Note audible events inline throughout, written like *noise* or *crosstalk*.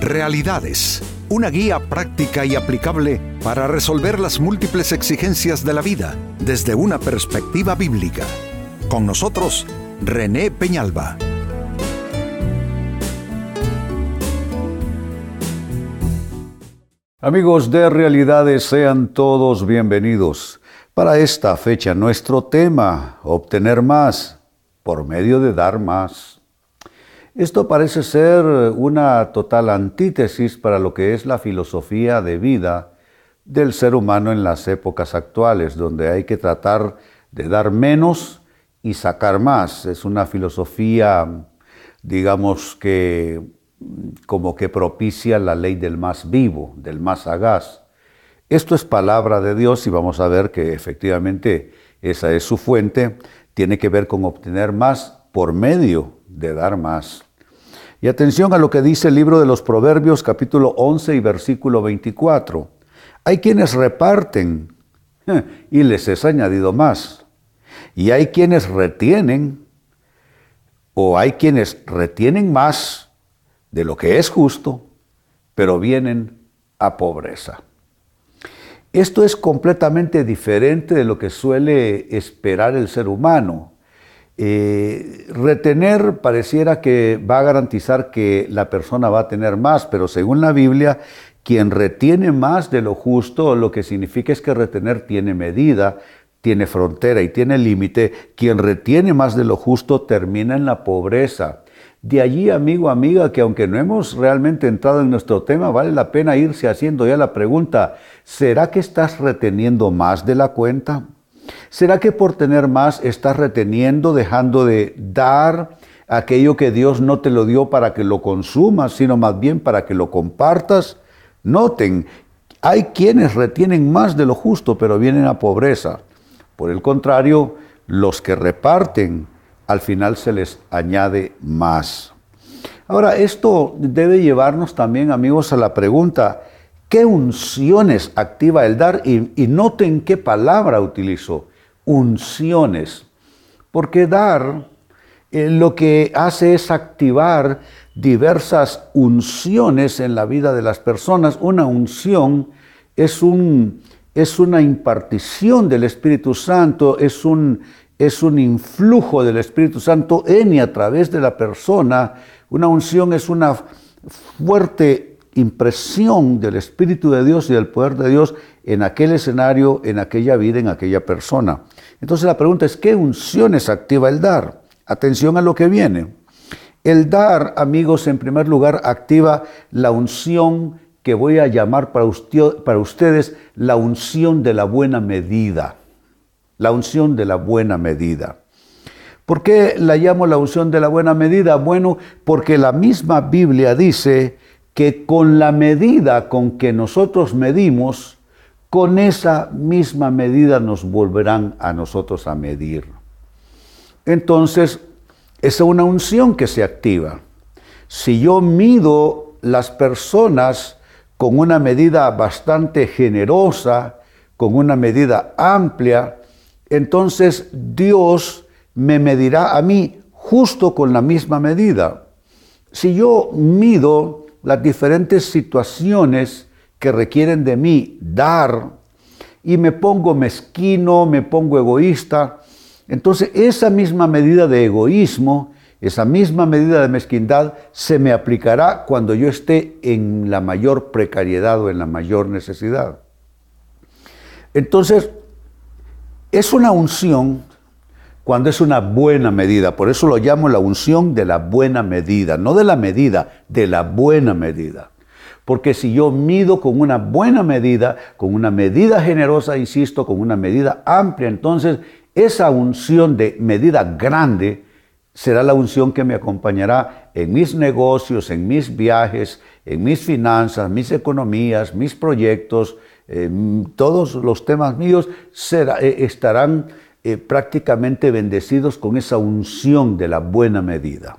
Realidades, una guía práctica y aplicable para resolver las múltiples exigencias de la vida desde una perspectiva bíblica. Con nosotros, René Peñalba. Amigos de Realidades, sean todos bienvenidos. Para esta fecha, nuestro tema, obtener más por medio de dar más. Esto parece ser una total antítesis para lo que es la filosofía de vida del ser humano en las épocas actuales, donde hay que tratar de dar menos y sacar más. Es una filosofía, digamos que como que propicia la ley del más vivo, del más sagaz. Esto es palabra de Dios y vamos a ver que efectivamente esa es su fuente, tiene que ver con obtener más por medio de dar más. Y atención a lo que dice el libro de los Proverbios capítulo 11 y versículo 24. Hay quienes reparten *laughs* y les es añadido más. Y hay quienes retienen o hay quienes retienen más de lo que es justo, pero vienen a pobreza. Esto es completamente diferente de lo que suele esperar el ser humano. Eh, retener pareciera que va a garantizar que la persona va a tener más, pero según la Biblia, quien retiene más de lo justo, lo que significa es que retener tiene medida, tiene frontera y tiene límite. Quien retiene más de lo justo termina en la pobreza. De allí, amigo, amiga, que aunque no hemos realmente entrado en nuestro tema, vale la pena irse haciendo ya la pregunta, ¿será que estás reteniendo más de la cuenta? ¿Será que por tener más estás reteniendo, dejando de dar aquello que Dios no te lo dio para que lo consumas, sino más bien para que lo compartas? Noten, hay quienes retienen más de lo justo, pero vienen a pobreza. Por el contrario, los que reparten, al final se les añade más. Ahora, esto debe llevarnos también, amigos, a la pregunta, ¿qué unciones activa el dar? Y, noten qué palabra utilizó unciones. Porque dar eh, lo que hace es activar diversas unciones en la vida de las personas. Una unción es, un, es una impartición del Espíritu Santo, es un, es un influjo del Espíritu Santo en y a través de la persona. Una unción es una fuerte impresión del Espíritu de Dios y del poder de Dios en aquel escenario, en aquella vida, en aquella persona. Entonces la pregunta es, ¿qué unciones activa el dar? Atención a lo que viene. El dar, amigos, en primer lugar, activa la unción que voy a llamar para, ustedes la unción de la buena medida. La unción de la buena medida. ¿Por qué la llamo la unción de la buena medida? Bueno, porque la misma Biblia dice que con la medida con que nosotros medimos, con esa misma medida nos volverán a nosotros a medir. Entonces, es una unción que se activa. Si yo mido las personas con una medida bastante generosa, con una medida amplia, entonces Dios me medirá a mí justo con la misma medida. Si yo mido las diferentes situaciones que requieren de mí dar y me pongo mezquino, me pongo egoísta, entonces esa misma medida de egoísmo, esa misma medida de mezquindad se me aplicará cuando yo esté en la mayor precariedad o en la mayor necesidad. Entonces, es una unción cuando es una buena medida. Por eso lo llamo la unción de la buena medida, no de la medida, de la buena medida. Porque si yo mido con una buena medida, con una medida generosa, insisto, con una medida amplia, entonces esa unción de medida grande será la unción que me acompañará en mis negocios, en mis viajes, en mis finanzas, mis economías, mis proyectos, todos los temas míos eh, estarán eh, prácticamente bendecidos con esa unción de la buena medida.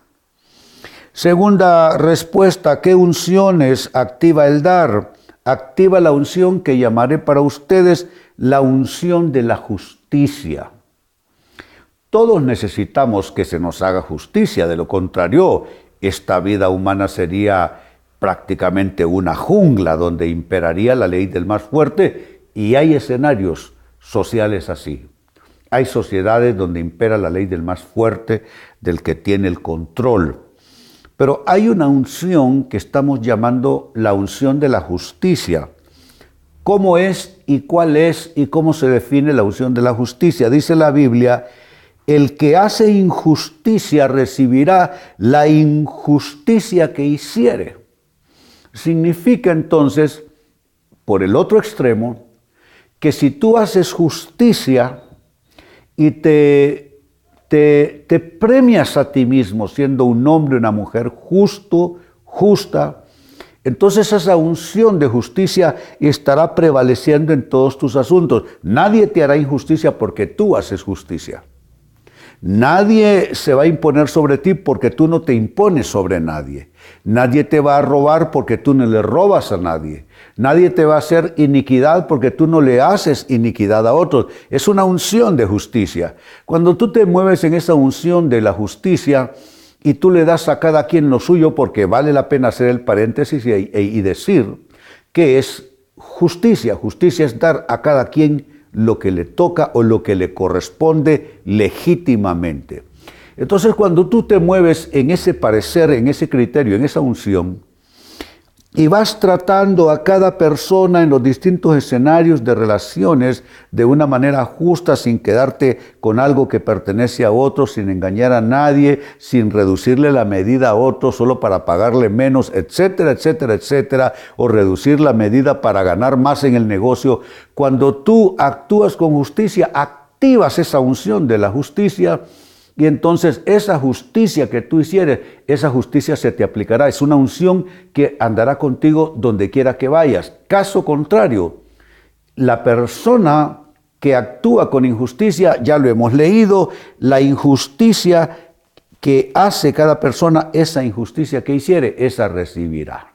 Segunda respuesta, ¿qué unciones activa el dar? Activa la unción que llamaré para ustedes la unción de la justicia. Todos necesitamos que se nos haga justicia, de lo contrario, esta vida humana sería prácticamente una jungla donde imperaría la ley del más fuerte y hay escenarios sociales así. Hay sociedades donde impera la ley del más fuerte, del que tiene el control. Pero hay una unción que estamos llamando la unción de la justicia. ¿Cómo es y cuál es y cómo se define la unción de la justicia? Dice la Biblia, el que hace injusticia recibirá la injusticia que hiciere. Significa entonces, por el otro extremo, que si tú haces justicia y te, te, premias a ti mismo siendo un hombre, una mujer justo, justa, entonces esa unción de justicia estará prevaleciendo en todos tus asuntos. Nadie te hará injusticia porque tú haces justicia. Nadie se va a imponer sobre ti porque tú no te impones sobre nadie. Nadie te va a robar porque tú no le robas a nadie. Nadie te va a hacer iniquidad porque tú no le haces iniquidad a otros. Es una unción de justicia. Cuando tú te mueves en esa unción de la justicia y tú le das a cada quien lo suyo porque vale la pena hacer el paréntesis y, y decir que es justicia. Justicia es dar a cada quien lo que le toca o lo que le corresponde legítimamente. Entonces cuando tú te mueves en ese parecer, en ese criterio, en esa unción, y vas tratando a cada persona en los distintos escenarios de relaciones de una manera justa, sin quedarte con algo que pertenece a otro, sin engañar a nadie, sin reducirle la medida a otro solo para pagarle menos, etcétera, etcétera, etcétera, o reducir la medida para ganar más en el negocio. Cuando tú actúas con justicia, activas esa unción de la justicia y entonces esa justicia que tú hicieres, esa justicia se te aplicará. Es una unción que andará contigo donde quiera que vayas. Caso contrario, la persona que actúa con injusticia, ya lo hemos leído, la injusticia que hace cada persona, esa injusticia que hiciere, esa recibirá.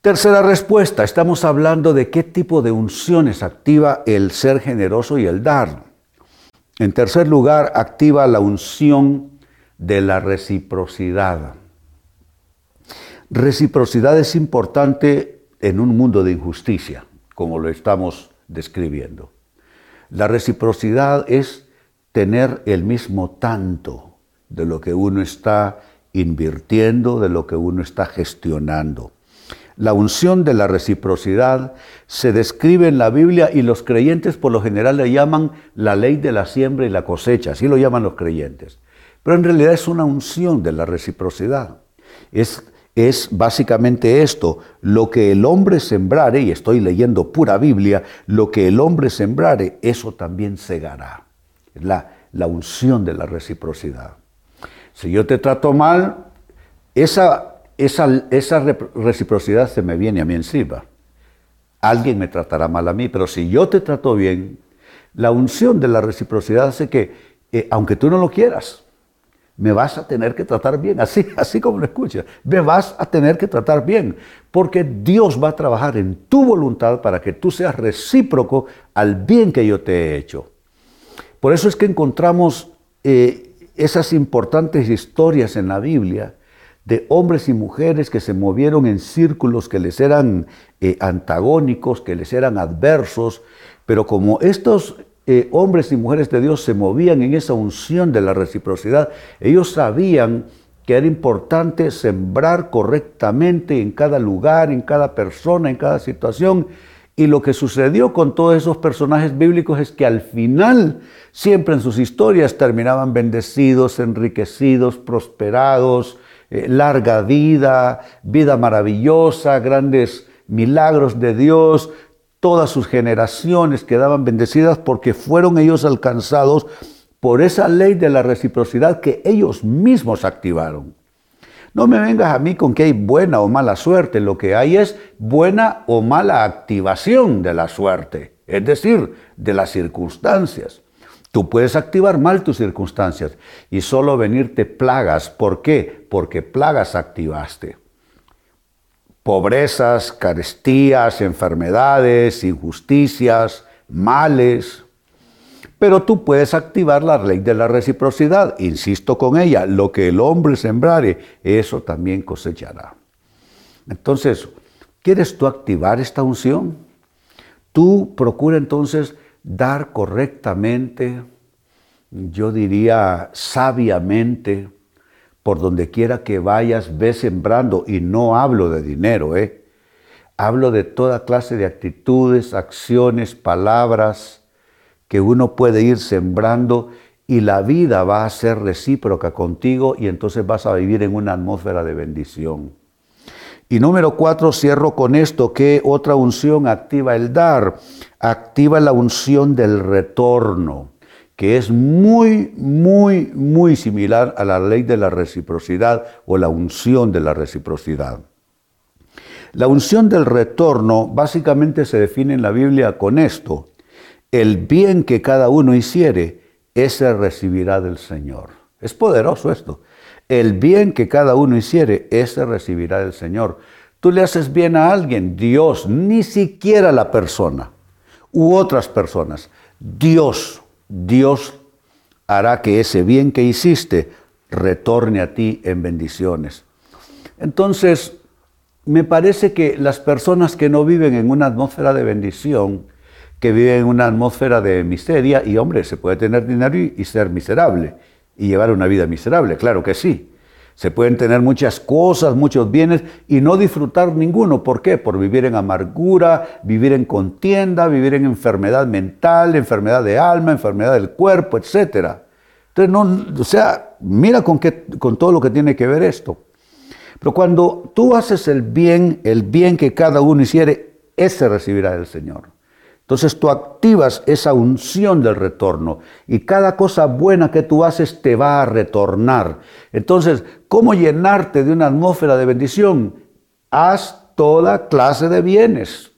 Tercera respuesta, estamos hablando de qué tipo de unciones activa el ser generoso y el dar. En tercer lugar, activa la unción de la reciprocidad. Reciprocidad es importante en un mundo de injusticia, como lo estamos describiendo. La reciprocidad es tener el mismo tanto de lo que uno está invirtiendo, de lo que uno está gestionando. La unción de la reciprocidad se describe en la Biblia y los creyentes por lo general le llaman la ley de la siembra y la cosecha, así lo llaman los creyentes. Pero en realidad es una unción de la reciprocidad. Es, es básicamente esto, lo que el hombre sembrare, y estoy leyendo pura Biblia, lo que el hombre sembrare, eso también segará. La, la unción de la reciprocidad. Si yo te trato mal, esa esa, reciprocidad se me viene a mí encima. Alguien me tratará mal a mí, pero si yo te trato bien, la unción de la reciprocidad hace que, eh, aunque tú no lo quieras, me vas a tener que tratar bien, así, *laughs* así como lo escuchas, me vas a tener que tratar bien, porque Dios va a trabajar en tu voluntad para que tú seas recíproco al bien que yo te he hecho. Por eso es que encontramos eh, esas importantes historias en la Biblia de hombres y mujeres que se movieron en círculos que les eran eh, antagónicos, que les eran adversos, pero como estos eh, hombres y mujeres de Dios se movían en esa unción de la reciprocidad, ellos sabían que era importante sembrar correctamente en cada lugar, en cada persona, en cada situación. Y lo que sucedió con todos esos personajes bíblicos es que al final, siempre en sus historias, terminaban bendecidos, enriquecidos, prosperados, eh, larga vida, vida maravillosa, grandes milagros de Dios, todas sus generaciones quedaban bendecidas porque fueron ellos alcanzados por esa ley de la reciprocidad que ellos mismos activaron. No me vengas a mí con que hay buena o mala suerte, lo que hay es buena o mala activación de la suerte, es decir, de las circunstancias. Tú puedes activar mal tus circunstancias y solo venirte plagas. ¿Por qué? Porque plagas activaste. Pobrezas, carestías, enfermedades, injusticias, males. Pero tú puedes activar la ley de la reciprocidad. Insisto con ella, lo que el hombre sembrare, eso también cosechará. Entonces, ¿quieres tú activar esta unción? Tú procura entonces dar correctamente, yo diría sabiamente, por donde quiera que vayas, ve sembrando, y no hablo de dinero, ¿eh? hablo de toda clase de actitudes, acciones, palabras que uno puede ir sembrando y la vida va a ser recíproca contigo y entonces vas a vivir en una atmósfera de bendición. Y número cuatro, cierro con esto, que otra unción activa el dar, activa la unción del retorno, que es muy, muy, muy similar a la ley de la reciprocidad o la unción de la reciprocidad. La unción del retorno básicamente se define en la Biblia con esto, el bien que cada uno hiciere, ese recibirá del Señor. Es poderoso esto. El bien que cada uno hiciere, ese recibirá del Señor. Tú le haces bien a alguien, Dios, ni siquiera la persona u otras personas. Dios, Dios hará que ese bien que hiciste retorne a ti en bendiciones. Entonces, me parece que las personas que no viven en una atmósfera de bendición, que viven en una atmósfera de miseria, y hombre, se puede tener dinero y, ser miserable y llevar una vida miserable, claro que sí. Se pueden tener muchas cosas, muchos bienes y no disfrutar ninguno. ¿Por qué? Por vivir en amargura, vivir en contienda, vivir en enfermedad mental, enfermedad de alma, enfermedad del cuerpo, etc. Entonces, no, o sea, mira con, qué, con todo lo que tiene que ver esto. Pero cuando tú haces el bien, el bien que cada uno hiciere, ese recibirá del Señor. Entonces tú activas esa unción del retorno y cada cosa buena que tú haces te va a retornar. Entonces, ¿cómo llenarte de una atmósfera de bendición? Haz toda clase de bienes.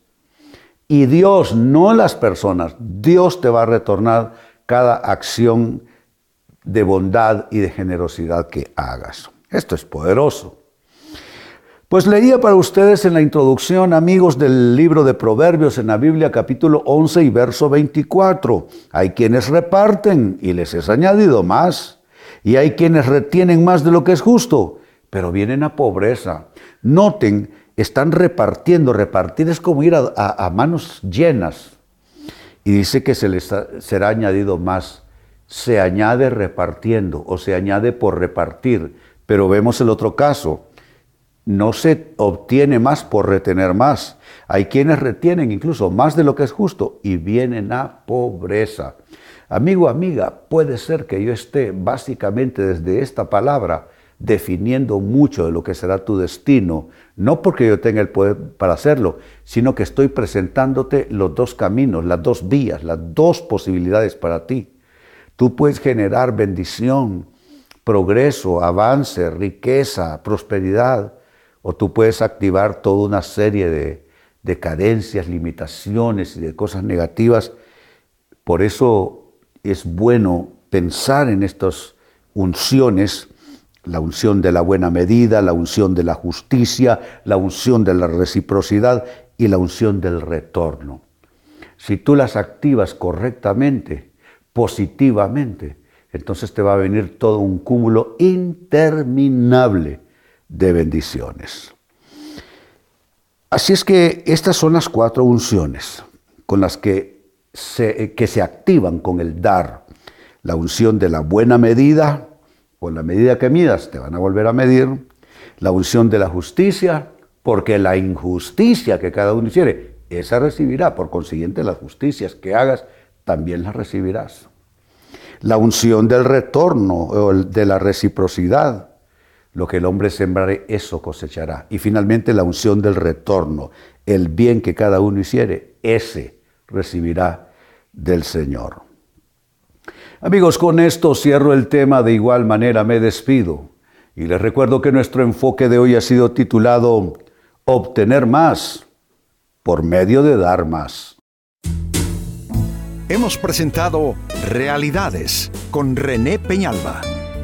Y Dios, no las personas, Dios te va a retornar cada acción de bondad y de generosidad que hagas. Esto es poderoso. Pues leía para ustedes en la introducción, amigos, del libro de Proverbios en la Biblia capítulo 11 y verso 24. Hay quienes reparten y les es añadido más, y hay quienes retienen más de lo que es justo, pero vienen a pobreza. Noten, están repartiendo, repartir es como ir a, manos llenas. Y dice que se les será añadido más. Se añade repartiendo o se añade por repartir. Pero vemos el otro caso no se obtiene más por retener más. Hay quienes retienen incluso más de lo que es justo y vienen a pobreza. Amigo, amiga, puede ser que yo esté básicamente desde esta palabra definiendo mucho de lo que será tu destino, no porque yo tenga el poder para hacerlo, sino que estoy presentándote los dos caminos, las dos vías, las dos posibilidades para ti. Tú puedes generar bendición, progreso, avance, riqueza, prosperidad, o tú puedes activar toda una serie de, de carencias, limitaciones y de cosas negativas. Por eso es bueno pensar en estas unciones, la unción de la buena medida, la unción de la justicia, la unción de la reciprocidad y la unción del retorno. Si tú las activas correctamente, positivamente, entonces te va a venir todo un cúmulo interminable de bendiciones. Así es que estas son las cuatro unciones con las que se, que se activan con el dar. La unción de la buena medida, con la medida que midas te van a volver a medir. La unción de la justicia, porque la injusticia que cada uno hiciere, esa recibirá. Por consiguiente, las justicias que hagas, también las recibirás. La unción del retorno, o de la reciprocidad, lo que el hombre sembrare, eso cosechará. Y finalmente la unción del retorno, el bien que cada uno hiciere, ese recibirá del Señor. Amigos, con esto cierro el tema, de igual manera me despido. Y les recuerdo que nuestro enfoque de hoy ha sido titulado Obtener más por medio de dar más. Hemos presentado Realidades con René Peñalba.